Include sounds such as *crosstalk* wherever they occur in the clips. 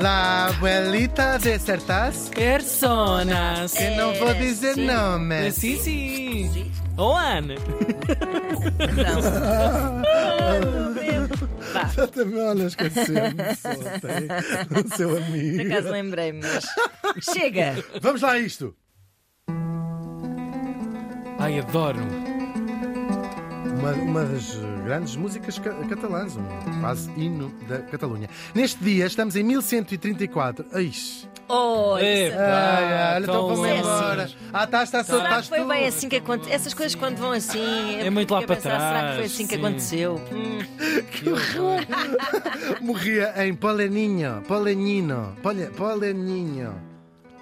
La abuelita de Sertaz, Personas. que não vou dizer sim. nome. Sim, sim. Oh, Ana. Vá, Também olha, esqueceu-me ontem, o seu por amigo. acaso lembrei-me, mas. Chega! Vamos lá a isto. Ai, adoro. Uma, uma das grandes músicas ca- catalãs, um quase hino da Catalunha. Neste dia estamos em 1134. Ai, Oh. Epa, ai, ai, então tão vamos é embora. assim. Ah, Será estás que foi tu. bem assim que aconteceu? Essas coisas quando vão assim. É muito lá para pensar, Será que trás, foi assim que sim. aconteceu? Hum, *laughs* Morria em Poleninho, Polenino, Pole, Poleninho.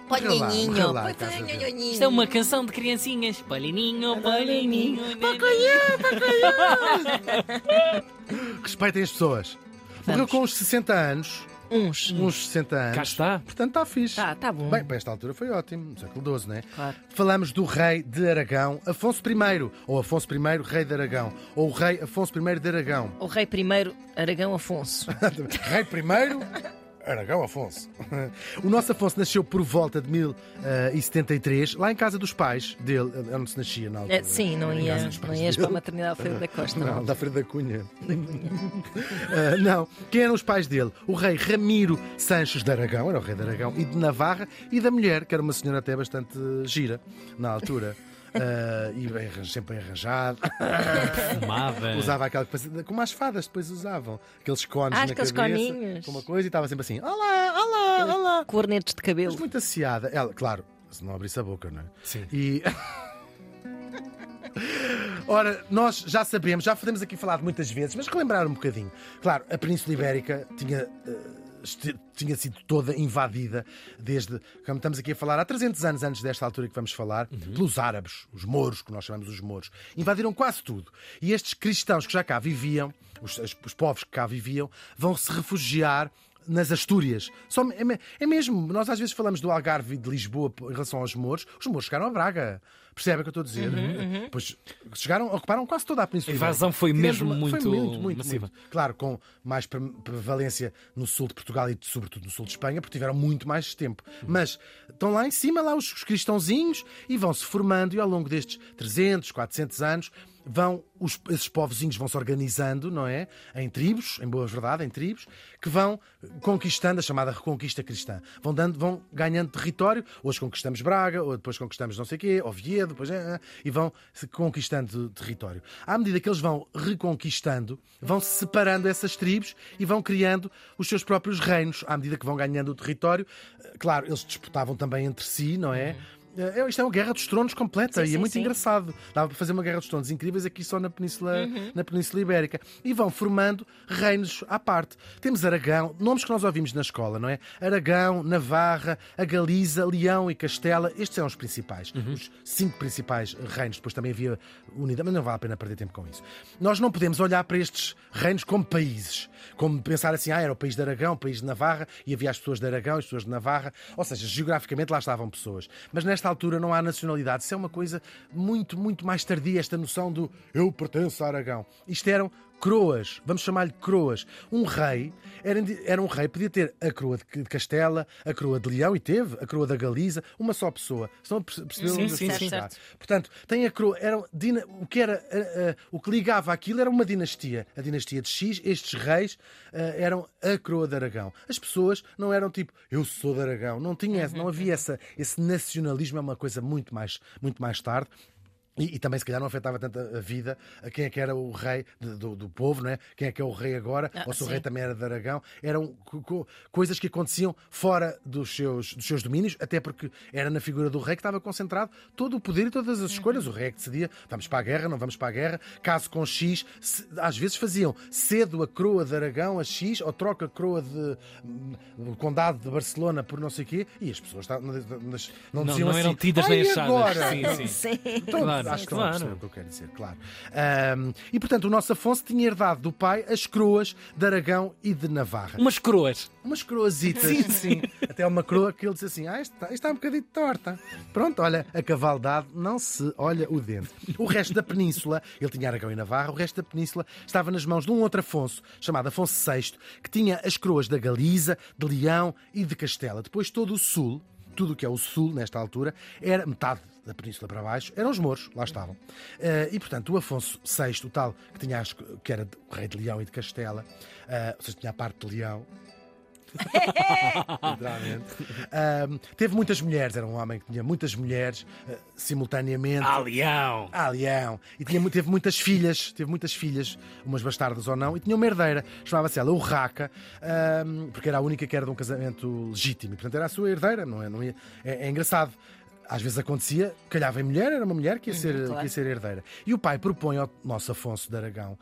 Ver. Isto é uma canção de criancinhas. Polininho, polininho. *laughs* Respeitem as pessoas. Morreu com uns 60 anos. Uns. Uns 60 anos. Cá está. Portanto, está fixe. Tá, tá bom. Bem, para esta altura foi ótimo, no século XII, não é? Claro. Falamos do rei de Aragão, Afonso I, ou Afonso I, rei de Aragão, ou o rei Afonso I de Aragão. O rei primeiro, Aragão Afonso. *laughs* rei I, *laughs* Aragão Afonso. *laughs* O nosso Afonso nasceu por volta de 1073, lá em casa dos pais dele, onde se nascia na altura. É, sim, não, ia, não ias dele. para a maternidade Alfredo da Costa. Não, Não. da Feira da Cunha. Ah, *laughs* não. Quem eram os pais dele? O rei Ramiro Sanches de Aragão, era o rei de Aragão, e de Navarra, e da mulher, que era uma senhora até bastante gira na altura. Ah, e sempre bem arranjado. Fumada. Usava aquela que fazia- como as fadas depois usavam. Aqueles cones Ah, na aqueles cabeça. coninhos. Com uma coisa e estava sempre assim: Olá, olá, olá. Cornetos de cabelo. Mas muito asseada. Ela, claro, se não abrisse a boca, não é? Sim. E. *laughs* Ora, nós já sabemos, já podemos aqui falar muitas vezes, mas relembrar um bocadinho. Claro, a Península Ibérica tinha. este- tinha sido toda invadida desde, como estamos aqui a falar, há 300 anos antes desta altura que vamos falar, pelos árabes, os mouros, que nós chamamos os mouros. Invadiram quase tudo. E estes cristãos que já cá viviam, os, os- os povos que cá viviam, vão se refugiar nas Astúrias. Só, é, é mesmo, nós às vezes falamos do Algarve e de Lisboa em relação aos Mouros. Os Mouros chegaram a Braga. Percebe o que eu estou a dizer? Pois chegaram, ocuparam quase toda a Península. A invasão foi mesmo foi muito muito, muito, massiva. muito. Claro, com mais pre- prevalência no sul de Portugal e sobretudo no sul de Espanha, porque tiveram muito mais tempo. Mas estão lá em cima, lá os, os cristãozinhos, e vão se formando, e ao longo destes 300, 400 anos, vão os, esses povozinhos vão se organizando, não é? Em tribos, em boa verdade, em tribos, que vão conquistando a chamada reconquista cristã. Vão, dando, vão ganhando território. Hoje conquistamos Braga, ou depois conquistamos não sei o quê, Oviedo, depois, eh, eh, e vão conquistando território. À medida que eles vão reconquistando, vão se separando essas tribos e vão criando os seus próprios reinos. À medida que vão ganhando o território, Eh, claro, eles disputavam também entre si, não é? É, Isto é uma guerra dos tronos completa Sim, e é sim, muito sim. engraçado. Dava para fazer uma guerra dos tronos incríveis aqui só na Península, na Península Ibérica. E vão formando reinos à parte. Temos Aragão, nomes que nós ouvimos na escola, não é? Aragão, Navarra, a Galiza, Leão e Castela. Estes são os principais. Os cinco principais reinos. Depois também havia unidade, mas não vale a pena perder tempo com isso. Nós não podemos olhar para estes reinos como países. Como pensar assim, ah, era o país de Aragão, o país de Navarra, e havia as pessoas de Aragão, as pessoas de Navarra. Ou seja, geograficamente lá estavam pessoas. Mas nesta altura não há nacionalidade. Isso é uma coisa muito, muito mais tardia, esta noção do eu pertenço a Aragão. Isto eram croas, vamos chamar-lhe croas. Um rei era, era um rei, podia ter a coroa de Castela, a coroa de Leão, e teve, a coroa da Galiza, uma só pessoa. Estão a perce- perceber Sim, sim, a sim. Portanto, tem a coroa. Era, o, que era, ah, ah, o que ligava aquilo era uma dinastia. A dinastia de X, estes reis ah, eram a coroa de Aragão. As pessoas não eram tipo, eu sou de Aragão. Não, tinha, não havia essa, esse nacionalismo, é uma coisa muito mais, muito mais tarde. E, e também, se calhar, não afetava tanto a vida a quem é que era o rei de- do, do povo, não é? Quem é que é o rei agora, Ah, ou se o sim. rei também era de Aragão. Eram co- co- coisas que aconteciam fora dos seus, dos seus domínios, até porque era na figura do rei que estava concentrado todo o poder e todas as escolhas. O rei é que decidia: vamos para a guerra, não vamos para a guerra. Caso com X, se- às vezes faziam cedo a coroa de Aragão a X, ou troca a coroa de do Condado de Barcelona por não sei o quê, e as pessoas não, não- não Não, diziam não eram assim, tidas "Ai, nem achadas. agora?" Sim, sim. *laughs* Sim. Então, Claro. Acho que estão a Claro. o que eu quero dizer, claro. Ahm, e portanto, o nosso Afonso tinha herdado do pai as coroas de Aragão e de Navarra. Umas coroas. Umas coroazitas. Sim, sim. Até uma coroa que ele disse assim: Ah, isto está, isto está um bocadinho torta. Pronto, olha, a cavaldade não se olha o dente. O resto da península, ele tinha Aragão e Navarra, o resto da península estava nas mãos de um outro Afonso, chamado Afonso VI, que tinha as coroas da Galiza, de Leão e de Castela. Depois todo o sul, tudo o que é o sul nesta altura, era metade da península para baixo, eram os mouros, lá estavam. Eh, e portanto, o Afonso VI, o tal que, tinha as- que era o rei de Leão e de Castela, eh, ou seja, tinha a parte de Leão, *laughs* literalmente. Teve muitas mulheres, era um homem que tinha muitas mulheres ah, simultaneamente. Ah, leão. Ah, leão. E tinha, teve muitas filhas, teve muitas filhas, umas bastardas ou não, e tinha uma herdeira, chamava-se ela Urraca, ahm, porque era a única que era de um casamento legítimo, e portanto era a sua herdeira, não é? Não é, é engraçado. Às vezes acontecia, calhava em mulher, era uma mulher que ia, ser, claro. que ia ser herdeira. E o pai propõe ao nosso Afonso de Aragão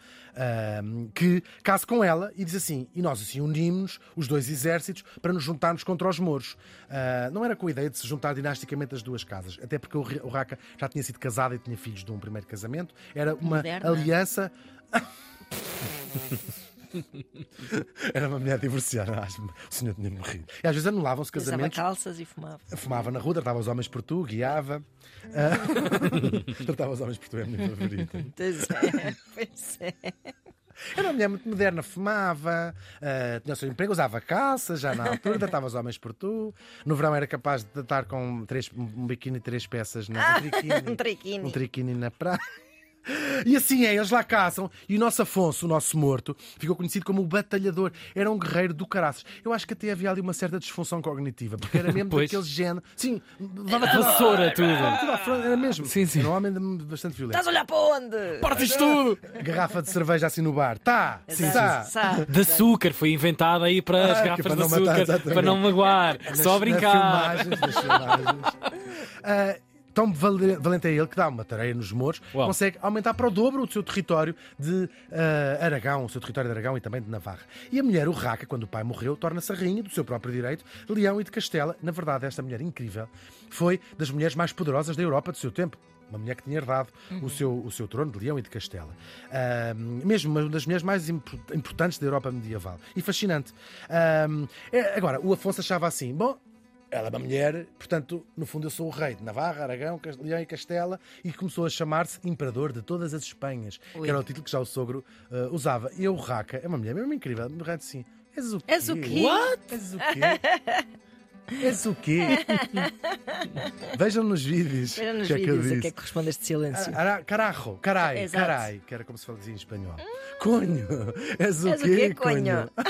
que case com ela e diz assim: e nós assim unimos os dois exércitos para nos juntarmos contra os mouros. Ah, não era com a ideia de se juntar dinasticamente as duas casas, até porque o Raca já tinha sido casado e tinha filhos de um primeiro casamento. Era uma Moderna. aliança. *laughs* *laughs* Era uma mulher divorciada, acho o senhor tinha morrido. E às vezes anulavam-se Usava casamentos. calças e fumava. Fumava na rua, tratava os homens por tu, guiava. Ah, *laughs* tratava os homens por tu, é a minha favorita. *laughs* Pois é, pois é. Era uma mulher muito moderna, fumava, ah, tinha o seu emprego, usava calça já na altura, tratava os homens por tu. No verão era capaz de estar com três, um biquíni e três peças na um triquini, um triquini. um triquini na praia. E assim é, eles lá caçam. E o nosso Afonso, o nosso morto, ficou conhecido como o batalhador. Era um guerreiro do caraças. Eu acho que até havia ali uma certa disfunção cognitiva, porque era mesmo *laughs* Pois. daquele género. Sim, levava tudo Vassoura, tudo. era mesmo. Sim, sim. Era um homem bastante violento. Estás a olhar para onde? Partes tudo. Garrafa de cerveja assim no bar. Tá, sim, tá. Sabe? De açúcar, foi inventada aí para as Ah, garrafas para de matar, açúcar, para não magoar. Nas- Só nas brincar. filmagens, nas filmagens. *laughs* Ah, Tão vale- valente é ele que dá uma tareia nos Mouros, Uau. consegue aumentar para o dobro o seu território de ah, Aragão, o seu território de Aragão e também de Navarra. E a mulher, o Raca, quando o pai morreu, torna-se a rainha do seu próprio direito, Leão e de Castela. Na verdade, esta mulher incrível foi das mulheres mais poderosas da Europa do seu tempo. Uma mulher que tinha herdado o, seu, o seu trono de Leão e de Castela. Mesmo uma das mulheres mais impo- importantes da Europa medieval. E fascinante. É- agora, o Afonso achava assim: bom, ela é uma mulher, portanto, no fundo eu sou o rei de Navarra, Aragão, Leão e Castela e começou a chamar-se Imperador de todas as Espanhas, Ui. que era o título que já o sogro eh, usava. E eu, Raca, é uma mulher mesmo incrível, me rende assim. És o quê? És o quê? What? És o quê? És o quê? *laughs* Vejam nos vídeos. Era nos que é que vídeos que é que responde este silêncio. Ara- Carajo, carai, Exato. carai, que era como se fazia em espanhol. Conho, és o És o quê, quê, conho? *laughs*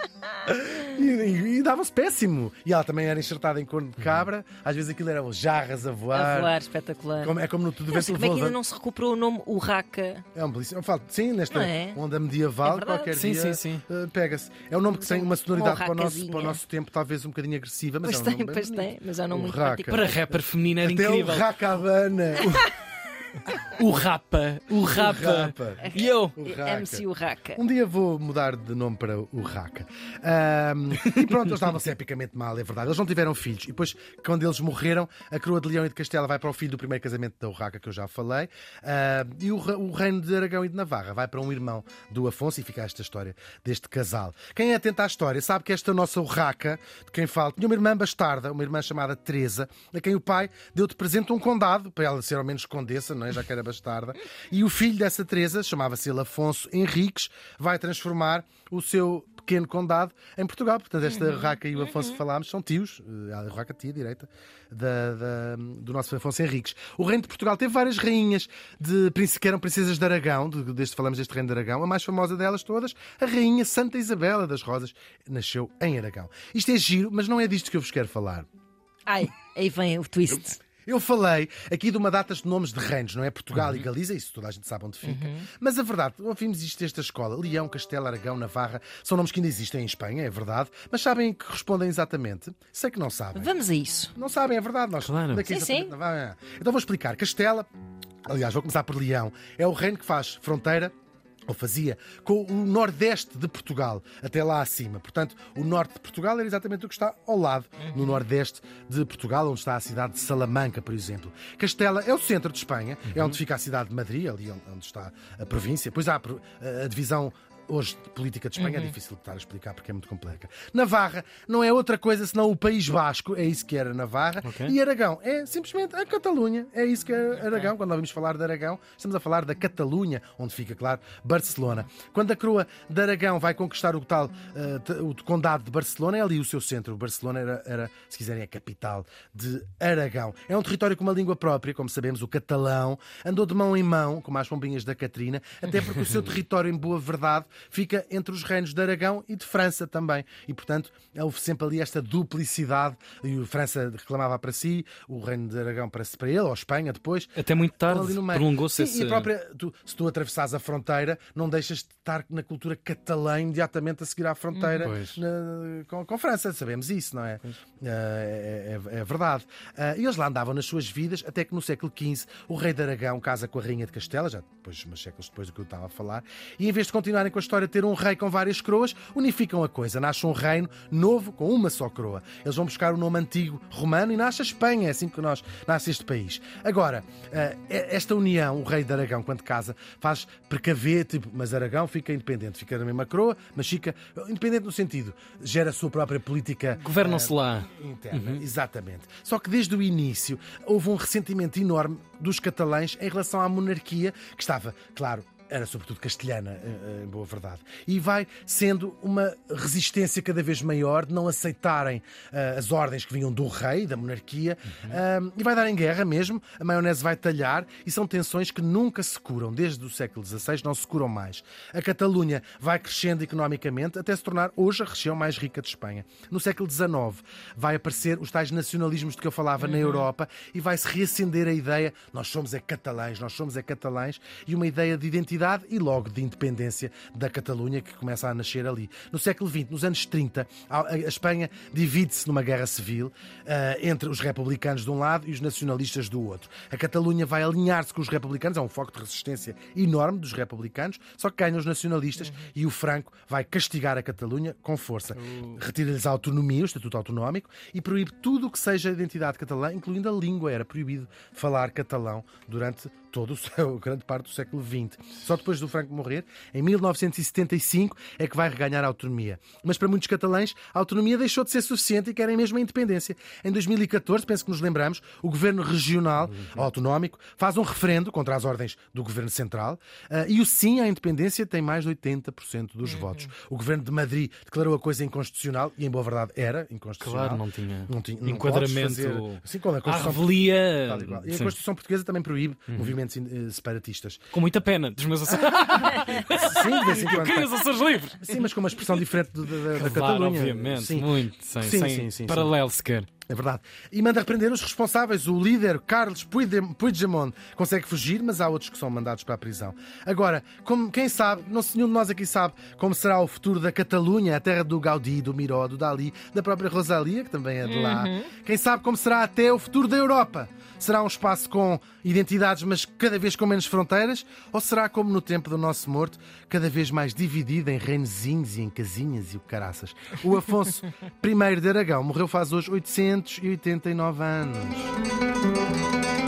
*laughs* E, e- e dava-se péssimo. E ela também era enxertada em corno de cabra, às vezes aquilo eram jarras a voar. A voar, espetacular. Como- é como no Tudo Não Vento como é que ainda não se recuperou o nome Urraca. É um belíssimo. eu falo, Sim, nesta é? onda medieval, É qualquer Sim, dia sim, sim. eh, pega-se. É um nome que tem uma sonoridade para o, nosso, para o nosso tempo, talvez um bocadinho agressiva, mas Pois é um tem, pois bonito. tem, mas é um nome O muito. Para rapper feminino era Até incrível. o Racabana. *laughs* O rapa, o rapa. rapa. E eu? O Raca. MC Urraca. Um dia vou mudar de nome para o Raca. Ahm, e pronto, eles estavam-se epicamente mal, é verdade. Eles não tiveram filhos. E depois, quando eles morreram, a coroa de Leão e de Castela vai para o filho do primeiro casamento da Urraca, que eu já falei. E o, re- o reino de Aragão e de Navarra vai para um irmão do Afonso e fica esta história deste casal. Quem é atento à história sabe que esta nossa Urraca, de quem falo, tinha uma irmã bastarda, uma irmã chamada Teresa, a quem o pai deu de presente um condado, para ela ser ao menos condessa, não é? já que era bastarda. E o filho dessa Teresa, chamava-se ele Afonso Henriques, vai transformar o seu pequeno condado em Portugal. Portanto, esta Raca e o Afonso que falámos são tios, eh, a Raca tia direita, da- da- do nosso Afonso Henriques. O reino de Portugal teve várias rainhas de, que eram princesas de Aragão, de- desde falamos deste reino de Aragão. A mais famosa delas todas, a rainha Santa Isabela das Rosas, nasceu em Aragão. Isto é giro, mas não é disto que eu vos quero falar. Ai, aí vem o twist. Eu falei aqui de uma data de nomes de reinos, não é? Portugal e Galiza, isso toda a gente sabe onde fica. Mas a verdade, ouvimos isto desta escola: Leão, Castelo, Aragão, Navarra, são nomes que ainda existem em Espanha, é verdade, mas sabem que respondem exatamente? Sei que não sabem. Vamos a isso. Não sabem, é verdade. Nós Claro. daqui Sim, sim. Então vou explicar. Castela, aliás, vou começar por Leão, é o reino que faz fronteira ou fazia, com o nordeste de Portugal, até lá acima. Portanto, o norte de Portugal era exatamente o que está ao lado, no nordeste de Portugal, onde está a cidade de Salamanca, por exemplo. Castela é o centro de Espanha, é onde fica a cidade de Madrid, ali onde está a província. Pois há a divisão hoje política de Espanha é difícil de estar a explicar porque é muito complexa. Navarra não é outra coisa senão o País Basco, é isso que era Navarra. Ok. E Aragão é simplesmente a Catalunha, é isso que é Aragão. Quando nós vamos falar de Aragão, estamos a falar da Catalunha, onde fica, claro, Barcelona. Quando a coroa de Aragão vai conquistar o tal t- o condado de Barcelona, é ali o seu centro. Barcelona era, era, se quiserem, a capital de Aragão. É um território com uma língua própria, como sabemos, o catalão. Andou de mão em mão, como as pombinhas da Catrina, até porque o seu *laughs* território, em boa verdade, fica entre os reinos de Aragão e de França também. E, portanto, houve sempre ali esta duplicidade. E a França reclamava para si, o reino de Aragão para, para ele, ou Espanha depois. Até muito tarde prolongou-se esse. e a própria, tu- se tu atravessares a fronteira, não deixas de estar na cultura catalã imediatamente a seguir à fronteira Pois. na- com, com França. Sabemos isso, não é? É, é- é verdade. Ah, e eles lá andavam nas suas vidas, até que no século XV o rei de Aragão casa com a rainha de Castela, já depois, umas séculos depois do que eu estava a falar, e em vez de continuarem com a história de ter um rei com várias coroas, unificam a coisa. Nasce um reino novo com uma só coroa. Eles vão buscar o nome antigo romano e nasce a Espanha, é assim que nós nasce este país. Agora, ah, esta união, o rei de Aragão, quando casa, faz precaver, tipo, mas Aragão fica independente, fica na mesma coroa, mas fica independente no sentido, gera a sua própria política Governam-se lá. interna, exatamente. Só que desde o início houve um ressentimento enorme dos catalães em relação à monarquia, que estava, claro, era sobretudo castelhana, eh, em boa verdade. E vai sendo uma resistência cada vez maior de não aceitarem eh, as ordens que vinham do rei, da monarquia, ah, e vai dar em guerra mesmo, a maionese vai talhar, e são tensões que nunca se curam, desde o século XVI não se curam mais. A Catalunha vai crescendo economicamente até se tornar hoje a região mais rica de Espanha. No século XIX vai aparecer os tais nacionalismos de que eu falava na Europa e vai-se reacender a ideia nós somos é catalães, nós somos é catalães e uma ideia de identidade e logo de independência da Catalunha que começa a nascer ali. No século XX, nos anos 30, a Espanha divide-se numa guerra civil ah, entre os republicanos de um lado e os nacionalistas do outro. A Catalunha vai alinhar-se com os republicanos, é um foco de resistência enorme dos republicanos, só que ganham os nacionalistas e o Franco vai castigar a Catalunha com força. Retira-lhes a autonomia, o estatuto autonómico, e proíbe tudo o que seja identidade catalã, incluindo a língua. Era proibido falar catalão durante todo o seu, *laughs* grande parte do século XX. Só depois do Franco morrer, em 1975, é que vai reganhar a autonomia. Mas para muitos catalães, a autonomia deixou de ser suficiente e querem mesmo a independência. Em 2014, penso que nos lembramos, o governo regional, autonómico, faz um referendo contra as ordens do governo central ah, e o sim à independência tem mais de 80% dos votos. O governo de Madrid declarou a coisa inconstitucional e, em boa verdade, era inconstitucional. Claro, não tinha Não tinha- não enquadramento fazer- Assim a à Constituição revelia. E a. Constituição Portuguesa também proíbe movimentos eh, separatistas. Com muita pena dos meus Açores. *laughs* Sim, de vez em quando. Açores livres. Sim, mas com uma expressão diferente da, da, da Claro, Catalunha. obviamente. Sim. Muito. Sem, Sim, sem sim, sim, paralelo sequer. É verdade. E manda repreender os responsáveis. O líder, Carlos Puigdem- Puigdemont, consegue fugir, mas há outros que são mandados para a prisão. Agora, como, quem sabe, não se nenhum de nós aqui sabe como será o futuro da Catalunha, a terra do Gaudí, do Miró, do Dali, da própria Rosalia, que também é de lá. Quem sabe como será até o futuro da Europa? Será um espaço com identidades, mas cada vez com menos fronteiras? Ou será como no tempo do nosso morto, cada vez mais dividido em reinozinhos e em casinhas e o caraças? O Afonso *laughs* I de Aragão morreu faz hoje 889 anos.